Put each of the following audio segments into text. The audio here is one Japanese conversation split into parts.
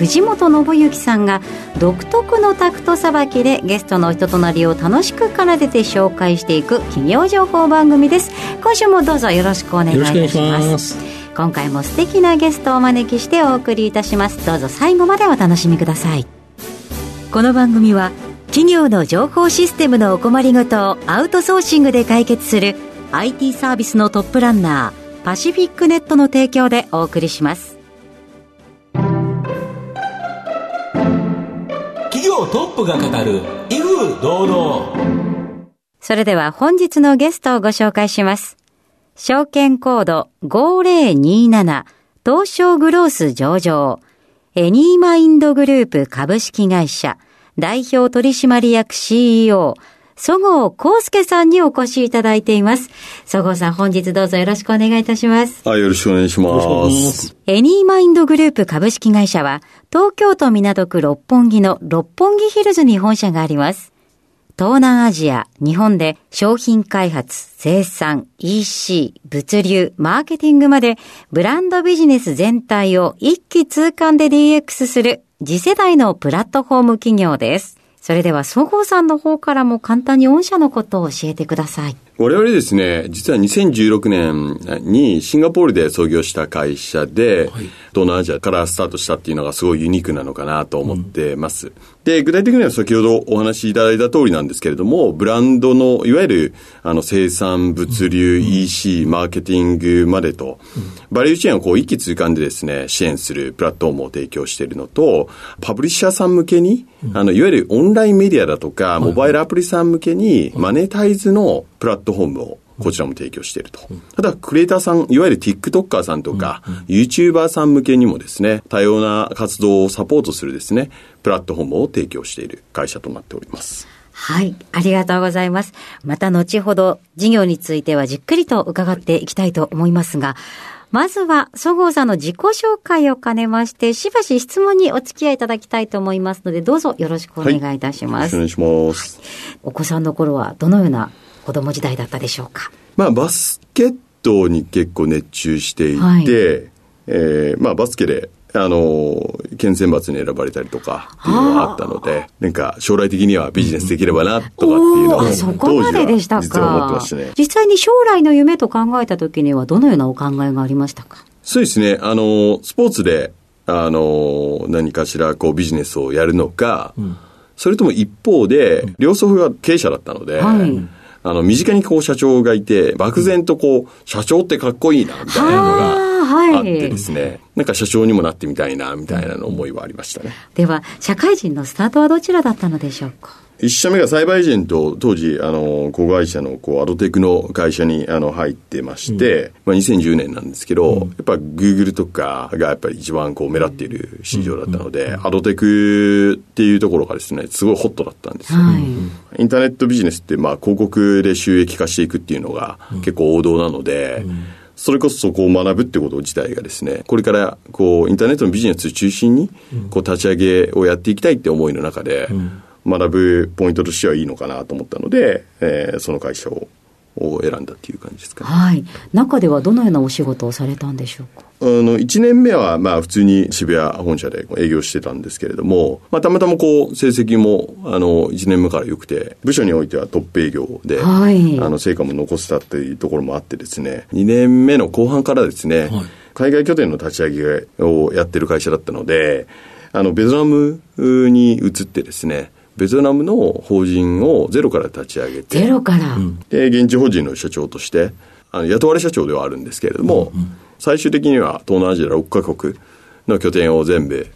藤本信之さんが独特のタクトさばきでゲストの人となりを楽しく奏でて紹介していく企業情報番組です。今週もどうぞよろしくお願いいたします。今回も素敵なゲストをお招きしてお送りいたします。どうぞ最後までお楽しみください。この番組は企業の情報システムのお困りごとをアウトソーシングで解決する IT サービスのトップランナーパシフィックネットの提供でお送りします超トップが語る威風堂々。それでは本日のゲストをご紹介します。証券コード5027東証グロース上場。エニーマインドグループ株式会社代表取締役 CEO、そごう康介さんにお越しいただいています。そごうさん、本日どうぞよろしくお願いいたします。はい、よろしくお願いします。エニーマインドグループ株式会社は、東京都港区六本木の六本木ヒルズに本社があります。東南アジア、日本で商品開発、生産、EC、物流、マーケティングまでブランドビジネス全体を一気通貫で DX する次世代のプラットフォーム企業です。それでは、そごうさんの方からも簡単に御社のことを教えてください。我々ですね、実は2016年にシンガポールで創業した会社で、はい、東南アジアからスタートしたっていうのがすごいユニークなのかなと思ってます。うん、で、具体的には先ほどお話しいただいた通りなんですけれども、ブランドのいわゆるあの生産、物流、うん、EC、マーケティングまでと、うん、バリューチェーンをこう一気通貫でですね、支援するプラットフォームを提供しているのと、パブリッシャーさん向けに、あの、いわゆるオンラインメディアだとか、モバイルアプリさん向けにマネタイズのプラットフォームをこちらも提供していると。ただ、クリエイターさん、いわゆる TikToker さんとか、YouTuber さん向けにもですね、多様な活動をサポートするですね、プラットフォームを提供している会社となっております。はい。ありがとうございます。また後ほど事業についてはじっくりと伺っていきたいと思いますが、まずは、そごうさんの自己紹介を兼ねまして、しばし質問にお付き合いいただきたいと思いますので、どうぞよろしくお願いいたします。はい、お願いします。お子さんの頃はどのような子供時代だったでしょうか。まあ、バスケットに結構熱中していて、はい、えー、まあ、バスケで、あの、県選抜に選ばれたりとかっていうのがあったので、なんか将来的にはビジネスできればなとかっていうのを、そこまででしたか。ね。実際に将来の夢と考えた時にはどのようなお考えがありましたか？そうですね。あの、スポーツで、あの、何かしらこうビジネスをやるのか、うん、それとも一方で、両祖父が経営者だったので、はいあの、身近にこう社長がいて、漠然とこう、社長ってかっこいいな、みたいなのがあってですね、はい、なんか社長にもなってみたいな、みたいなの思いはありましたね。では、社会人のスタートはどちらだったのでしょうか？一社目がサイバーエージェント、当時、あの、子会社の、こう、アドテクの会社に、あの、入ってまして、うん、まあ、2010年なんですけど、うん、やっぱ、グーグルとかが、やっぱり一番、こう、目立っている市場だったので、うん、アドテクっていうところがですね、すごいホットだったんですよ。はい、インターネットビジネスって、まあ、広告で収益化していくっていうのが、結構王道なので、それこそそこを学ぶってこと自体がですね、これからこうインターネットのビジネスを中心にこう立ち上げをやっていきたいって思いの中で、学ぶポイントとしてはいいのかなと思ったので、えー、その会社をを選んだっていう感じですか、ね、はい。中ではどのようなお仕事をされたんでしょうか？あの、1年目は、まあ、普通に渋谷本社で営業してたんですけれども、まあ、たまたまこう、成績も、あの、1年目から良くて、部署においてはトップ営業で、はい、あの、成果も残せたっていうところもあってですね、2年目の後半からですね、はい、海外拠点の立ち上げをやってる会社だったので、あの、ベトナムに移ってですね、ベトナムの法人をゼロから立ち上げて、ゼロから？で、現地法人の社長として、あの雇われ社長ではあるんですけれども、うんうん、最終的には東南アジア6カ国の拠点を全部、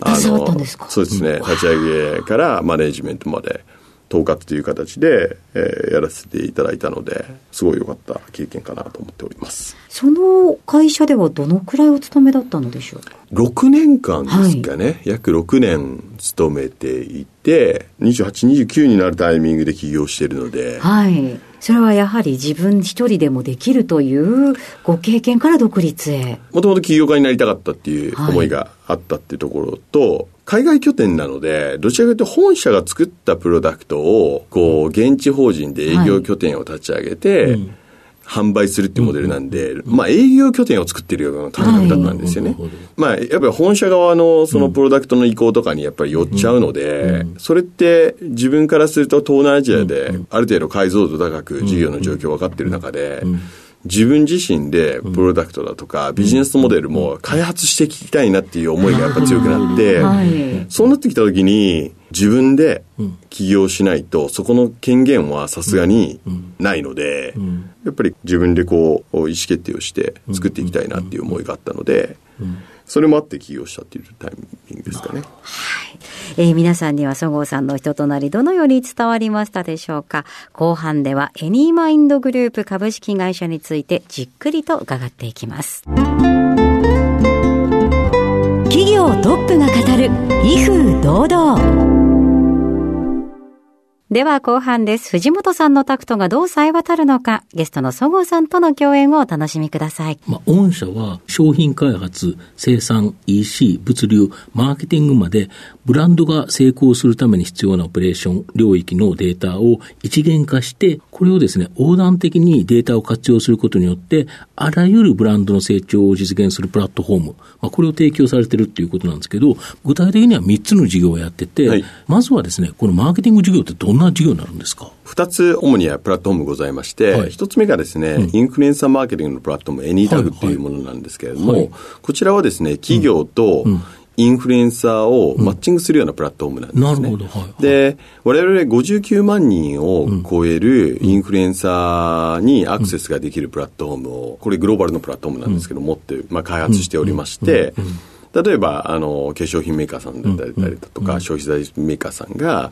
あのそうですね、立ち上げからマネジメントまで、統括という形で、えーやらせていただいたので、すごい良かった経験かなと思っております。その会社ではどのくらいお勤めだったのでしょう6年間ですかね、約6年勤めていて、28、29になるタイミングで起業しているので、はい。それはやはり自分一人でもできるというご経験から独立へ。もともと起業家になりたかったっていう思いがあったっていうところと、海外拠点なので、どちらかというと本社が作ったプロダクトを、こう、現地法人で営業拠点を立ち上げて、販売するっていうモデルなんで、まあ営業拠点を作ってるような感覚だったんですよね。はい。まあやっぱり本社側のそのプロダクトの意向とかにやっぱり寄っちゃうので、それって自分からすると東南アジアである程度解像度高く事業の状況分かってる中で、自分自身でプロダクトだとかビジネスモデルも開発していきたいなっていう思いがやっぱ強くなって、はい。そうなってきた時に自分で起業しないとそこの権限はさすがにないので、やっぱり自分でこう意思決定をして作っていきたいなっていう思いがあったので、それもあって起業したっていうタイミングですかね。はい。えー皆さんにはそごうさんの人となりどのように伝わりましたでしょうか。後半ではエニーマインドグループ株式会社についてじっくりと伺っていきます。企業トップが語る威風堂々。では後半です。藤本さんのタクトがどう冴え渡るのか、ゲストのそごうさんとの共演をお楽しみください。まあ、御社は商品開発、生産、EC、物流、マーケティングまで、ブランドが成功するために必要なオペレーション領域のデータを一元化して、これをですね、横断的にデータを活用することによって、あらゆるブランドの成長を実現するプラットフォーム、まあ、これを提供されてるっていうことなんですけど、具体的には3つの事業をやってて、はいまずはですね、このマーケティング事業ってどんな事業になるんですか？二つ主にはプラットフォームございまして、はい。一つ目がですね、インフルエンサーマーケティングのプラットフォーム、エニータグっていうものなんですけれども、はい。はいこちらはですね、企業とインフルエンサーをマッチングするようなプラットフォームなんですね。なるほど。はい。はい。で、我々59万人を超えるインフルエンサーにアクセスができるプラットフォームを、これグローバルのプラットフォームなんですけど、持って、まあ、開発しておりまして、例えば、あの、化粧品メーカーさんだったりだとか、消費財メーカーさんが、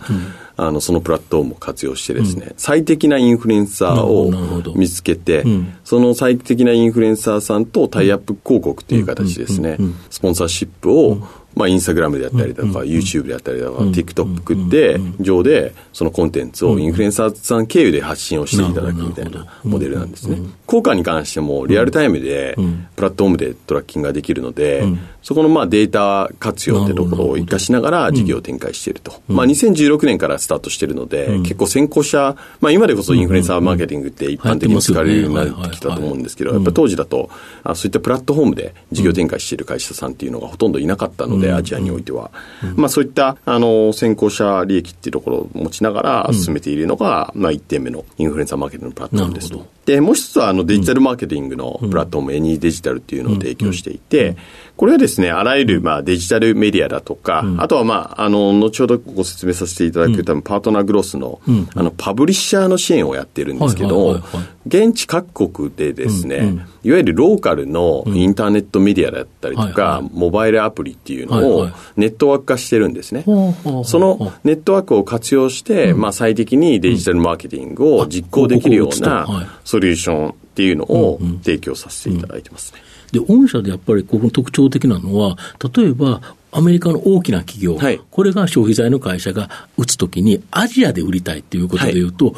あの、そのプラットフォームを活用してですね、最適なインフルエンサーを見つけてん、その最適なインフルエンサーさんとタイアップ広告という形でですね、スポンサーシップを、まあ、インスタグラムであったりだとか、YouTube であったりだとか、TikTok で、上で、そのコンテンツをインフルエンサーさん経由で発信をしていただくみたいなモデルなんですね。効果に関しても、リアルタイムで、プラットフォームでトラッキングができるので、そこのまあデータ活用ってところを活かしながら事業を展開していると。まあ、2016年からスタートしているので、結構先行者、まあ、今でこそインフルエンサーマーケティングって一般的に使われるようになってきたと思うんですけど、やっぱ当時だと、あそういったプラットフォームで事業展開している会社さんっていうのがほとんどいなかったので、アジアにおいては。まあ、そういった、あの、先行者利益っていうところを持ちながら進めているのが、まあ、1点目のインフルエンサーマーケティングのプラットフォームです。なるほど。で、もう一つは、あの、デジタルマーケティングのプラットフォーム、エニーデジタルっていうのを提供していて、これはですね、あらゆる、まあ、デジタルメディアだとか、あとは、まあ、あの、後ほどご説明させていただく多分、パートナーグロスの、あの、パブリッシャーの支援をやってるんですけど現地各国でですね、いわゆるローカルのインターネットメディアだったりとはいかは、モバイルアプリっていうのをネットワーク化してるんですね。そのネットワークを活用して、まあ、最適にデジタルマーケティングを実行できるようない。ソリューションっていうのを提供させていただいてますね。で、御社でやっぱりここ特徴的なのは、例えば、アメリカの大きな企業、はい。これが消費財の会社が打つときに、アジアで売りたいということでいうと、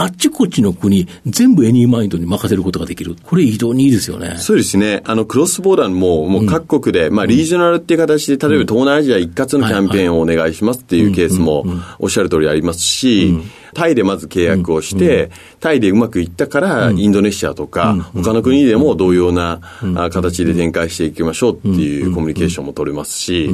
あっちこっちの国、全部エニーマインドに任せることができる。これ、非常にいいですよね。そうですね。あの、クロスボーダーも、もう各国で、まあ、リージョナルっていう形で、例えば東南アジア一括のキャンペーンをお願いしますっていうケースも、おっしゃる通りありますし、タイでまず契約をして、タイでうまくいったから、インドネシアとか、他の国でも同様なあ形で展開していきましょうっていうコミュニケーションも取れますし、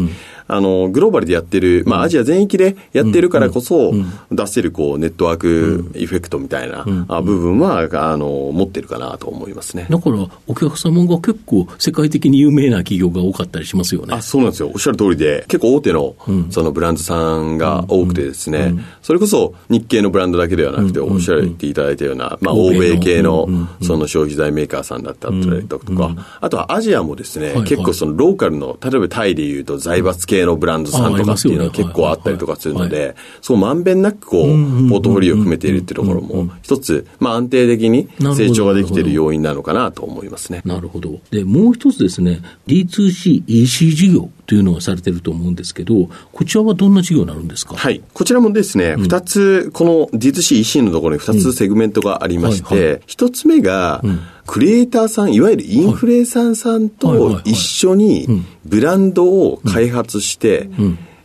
あの、グローバルでやってる、まあ、アジア全域でやってるからこそ、出せる、こう、ネットワークエフェクトみたいなあ部分は、あの、持ってるかなと思いますね。だから、お客様が結構世界的に有名な企業が多かったりしますよね。あそうなんですよ。おっしゃる通りで、結構大手の、そのブランドさんが多くてですね、それこそ日系のブランドだけではなくて、おっしゃっていただいたような、まあ、欧欧米系の、その消費財メーカーさんだったりとか、あとはアジアもですね、はい結構そのローカルの、例えばタイでいうと財閥系系のブランドさんとかっていうのは結構あったりとかするので、そうまんべんなくこう、ポートフォリオを含めているっていうところも、一つ、まあ安定的に成長ができている要因なのかなと思いますね。なるほど。で、もう一つですね、D2C、EC 事業というのをされてると思うんですけど、こちらはどんな事業になるんですか？はい。こちらもですね、二、つ、この D2C、EC のところに二つセグメントがありまして、一、つ目が、クリエイターさん、いわゆるインフルエンサーさんと一緒にブランドを開発して、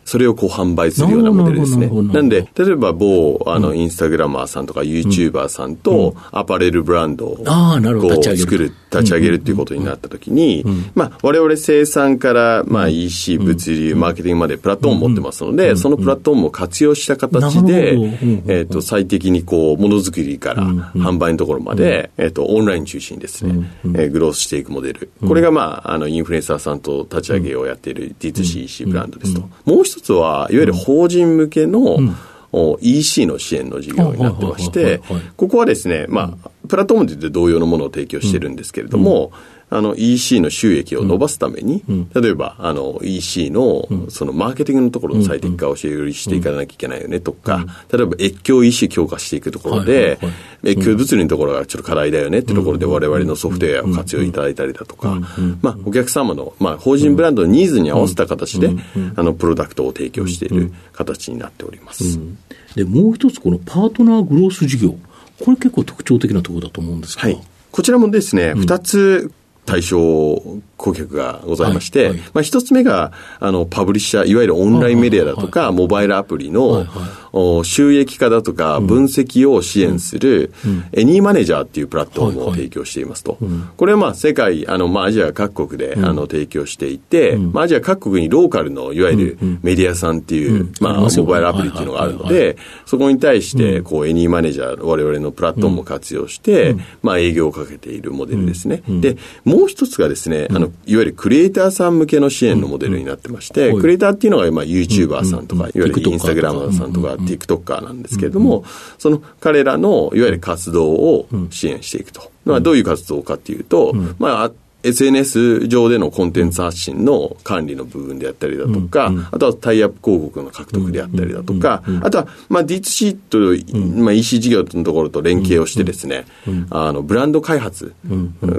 それをこう販売するようなモデルですね。なんで、例えば某、あの、インスタグラマーさんとか YouTuber さんとアパレルブランドをあーなるほど。こう作る、立ち上げるっていうことになったときに、まあ、我々生産から、まあ、EC、物流、マーケティングまでプラットフォームを持ってますので、そのプラットフォームを活用した形でえっと、最適にこう、ものづくりから販売のところまで、えっと、オンライン中心にですね、えーグロースしていくモデル。これが、まあ、あの、インフルエンサーさんと立ち上げをやっている D2C、EC ブランドですと。もう一つは、いわゆる法人向けの、お EC の支援の事業になってましてここはですね、まあ、プラットフォームで同様のものを提供してるんですけれども、あの EC の収益を伸ばすために、例えばあの EC のそのマーケティングのところの最適化をよりしていかなきゃいけないよねとか、例えば越境 EC 強化していくところはいはいではい、越境物流のところがちょっと課題だよねってところで我々のソフトウェアを活用いただいたりだとか、まあお客様の、まあ法人ブランドのニーズに合わせた形で、あのプロダクトを提供している形になっております。で、もう一つ、このパートナーグロース事業。これ結構特徴的なところだと思うんですが。はい。こちらもですね、二、つ対象顧客がございまして、はいはい。まあ一つ目が、あの、パブリッシャー、いわゆるオンラインメディアだとか、モバイルアプリの、はいはい。お収益化だとか、分析を支援する、エニーマネージャーっていうプラットフォームをはいはい。提供していますと。これはまあ世界、あの、まあアジア各国で、あの、提供していて、まあアジア各国にローカルの、いわゆるメディアさんっていう、まあモバイルアプリっていうのがあるのはいはいで、そこに対して、こう、エニーマネージャー、我々のプラットフォームを活用して、まあ、営業をかけているモデルですね。で、もう一つがですね、あの、いわゆるクリエイターさん向けの支援のモデルになってまして、うん。クリエイターっていうのが、まあ、YouTuber さんとか、いわゆるインスタグラマーさんとか、TikToker なんですけれども、その彼らの、いわゆる活動を支援していくと。まあ、どういう活動かっていうと、まあ、SNS 上でのコンテンツ発信の管理の部分であったりだとか、あとはタイアップ広告の獲得であったりだとか、あとは、まあ、D2C と、まあ、EC 事業のところと連携をしてですね、あの、ブランド開発、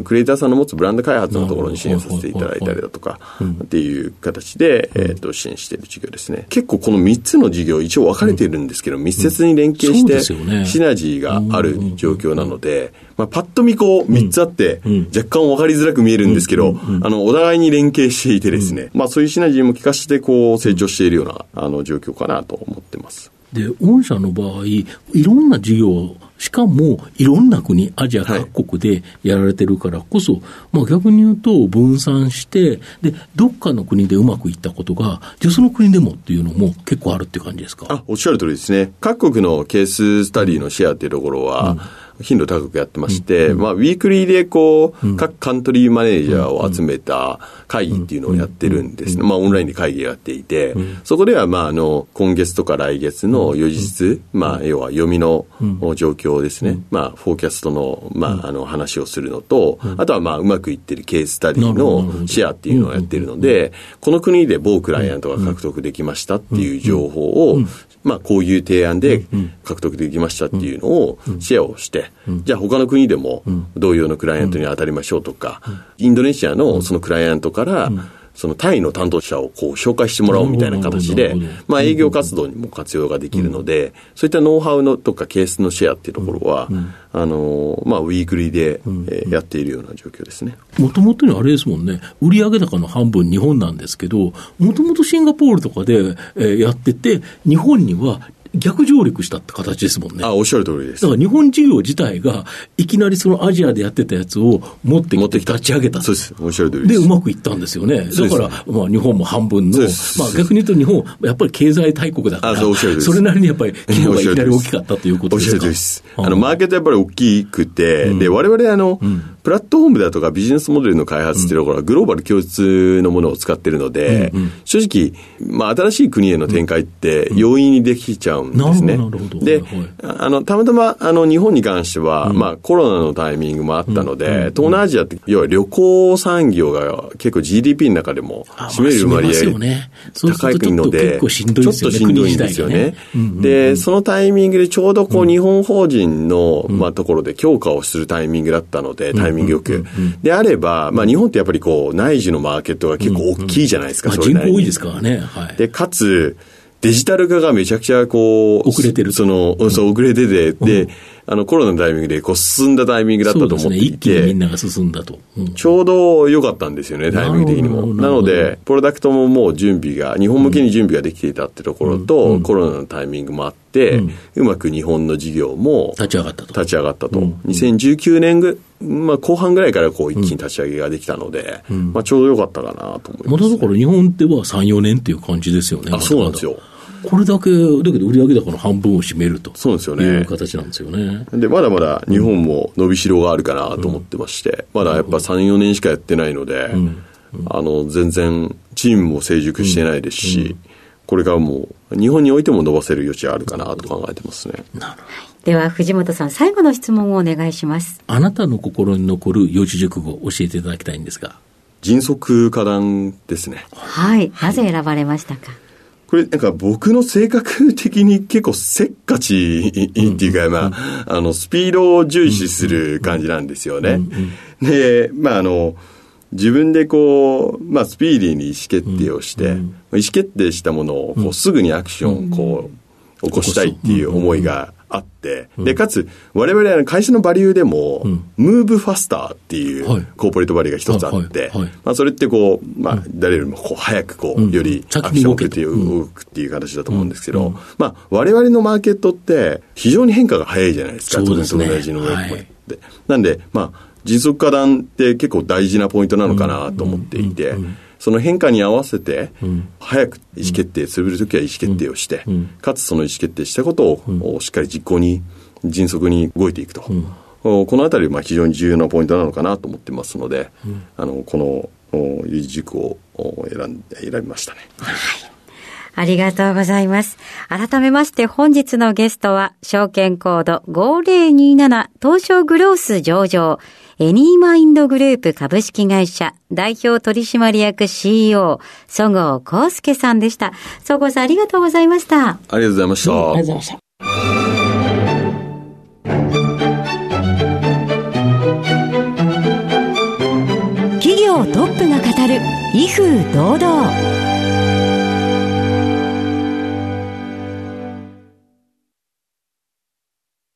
クリエイターさんの持つブランド開発のところに支援させていただいたりだとか、っていう形で、えっと、支援している事業ですね。結構この3つの事業、一応分かれているんですけど、密接に連携して、シナジーがある状況なので、まあ、パッと見こう3つあって、若干分かりづらく見えるんですけど、あの、お互いに連携していてですね、まあそういうシナジーも効かせてこう成長しているような、あの、状況かなと思ってます。で、御社の場合、いろんな事業、しかもいろんな国、アジア各国でやられてるからこそ、まあ逆に言うと分散して、で、どっかの国でうまくいったことが、じゃあその国でもっていうのも結構あるっていう感じですか？あ、おっしゃる通りですね。各国のケーススタディのシェアっていうところは、頻度高くやってまして、まあ、ウィークリーでこう、各カントリーマネージャーを集めた会議っていうのをやってるんです。ね。まあ、オンラインで会議やっていて、そこでは、まあ、あの、今月とか来月の予日、まあ、要は読みの状況ですね。まあ、フォーキャストの、まあ、あの、話をするのと、あとは、まあ、うまくいってるケーススタディのシェアっていうのをやってるので、この国で某クライアントが獲得できましたっていう情報を、まあ、こういう提案で獲得できましたっていうのをシェアをして、じゃあ他の国でも同様のクライアントに当たりましょうとか、インドネシアのそのクライアントから、そのタイの担当者をこう紹介してもらおうみたいな形でまあ営業活動にも活用ができるので、そういったノウハウのとかケースのシェアっていうところは、あの、まあウィークリーでえーやっているような状況ですね。もともとにあれですもんね、売上高の半分日本なんですけど、もともとシンガポールとかで、えーやってて、日本には逆上陸したって形ですもんね。あ、おっしゃる通りですだか。ら日本事業自体が、いきなりそのアジアでやってたやつを持ってきて立ち上げた。そうです。おっしゃる通りでで、す。うまくいったんですよね。だから、まあ、日本も半分の、まあ、逆に言うと日本、やっぱり経済大国だから、あそれなりにやっぱり規模がいきなり大きかったということおっしゃですか。る通りです。あの、マーケットやっぱり大きくて、で、我々あの、プラットフォームだとかビジネスモデルの開発っていうところはグローバル共通のものを使ってるので、うんうん、正直、まあ、新しい国への展開って容易にできちゃうんですね。で、あの、たまたま、あの、日本に関しては、うん、まあ、コロナのタイミングもあったので、東南アジアって、要は旅行産業が結構 GDP の中でも占める割合、ね、高いので、ちょっとしんどいんですよね。で、そのタイミングでちょうどこう、日本法人の、まあ、ところで強化をするタイミングだったので、タイミングよく。であれば、まあ、日本ってやっぱりこう、内需のマーケットが結構大きいじゃないですか、うんうん、まあ、人口多いですからね。はい。で、かつ、デジタル化がめちゃくちゃこう、遅れてる。その、そう、遅れてて、で、あの、コロナのタイミングで、こう、進んだタイミングだったと思っていて。ね、一気にみんなが進んだと。うん、ちょうど良かったんですよね、タイミング的にも。なので、プロダクトももう準備が、日本向けに準備ができていたってところと、うん、コロナのタイミングもあって、うん、うまく日本の事業も、立ち上がったと。立ち上がったと。うん、2019年ぐ、まあ、後半ぐらいからこう一気に立ち上げができたので、まあ、ちょうど良かったかなと思います、ね。まだだから日本では3、4年っていう感じですよね。あ、そうなんですよ。これだけ、だけど売上高の半分を占めるとそうですよね。いう形なんですよね。で、まだまだ日本も伸びしろがあるかなと思ってまして、うん、まだやっぱ3、4年しかやってないので、うん、あの、全然チームも成熟してないですし、これからもう日本においても伸ばせる余地あるかなと考えてますね。なるほど。では、藤本さん、最後の質問をお願いします。あなたの心に残る四字熟語を教えていただきたいんですが。迅速化談ですね。はい。なぜ選ばれましたか、これなんか僕の性格的に結構せっかちっていうか、まあ、あの、スピードを重視する感じなんですよね。で、まああの、自分でこう、まあスピーディーに意思決定をして、意思決定したものをこうすぐにアクションをこう、起こしたいっていう思いがあって、うん、で、かつ、我々は会社のバリューでも、ムーブファスターっていうコーポレートバリューが一つあって、まあ、それってこう、まあ、誰よりもこう早くこう、よりアクションを受けて動くっていう形だと思うんですけど、まあ、我々のマーケットって非常に変化が早いじゃないですか、そうですね。同じのはい、なんで、まあ、迅速化団って結構大事なポイントなのかなと思っていて、その変化に合わせて、早く意思決定するときは意思決定をして、かつその意思決定したことをしっかり実行に、迅速に動いていくと。このあたり、まあ、非常に重要なポイントなのかなと思ってますので、あの、この、有事軸を選んで、選びましたね。はい。ありがとうございます。改めまして本日のゲストは、証券コード5027東証グロース上場、エニーマインドグループ株式会社代表取締役 CEO、そごう康介さんでした。そごうさんありがとうございました。ありがとうございました。ありがとうございました。企業トップが語る威風堂々。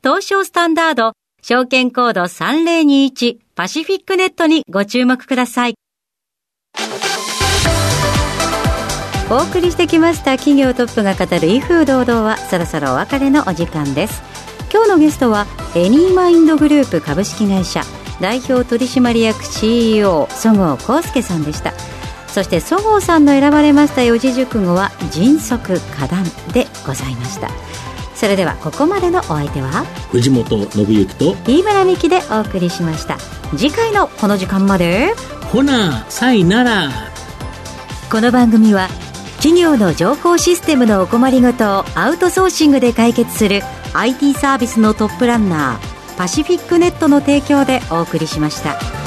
東証スタンダード、証券コード3021パシフィックネットにご注目ください。お送りしてきました企業トップが語る威風堂々はそろそろお別れのお時間です。今日のゲストはエニーマインドグループ株式会社代表取締役 CEO そごう康介さんでした。そしてそごうさんの選ばれました四字熟語は迅速果断でございました。それではここまでのお相手は？藤本信之と飯村美希でお送りしました。次回のこの時間まで？ほなさいなら。この番組は企業の情報システムのお困りごとをアウトソーシングで解決する IT サービスのトップランナーパシフィックネットの提供でお送りしました。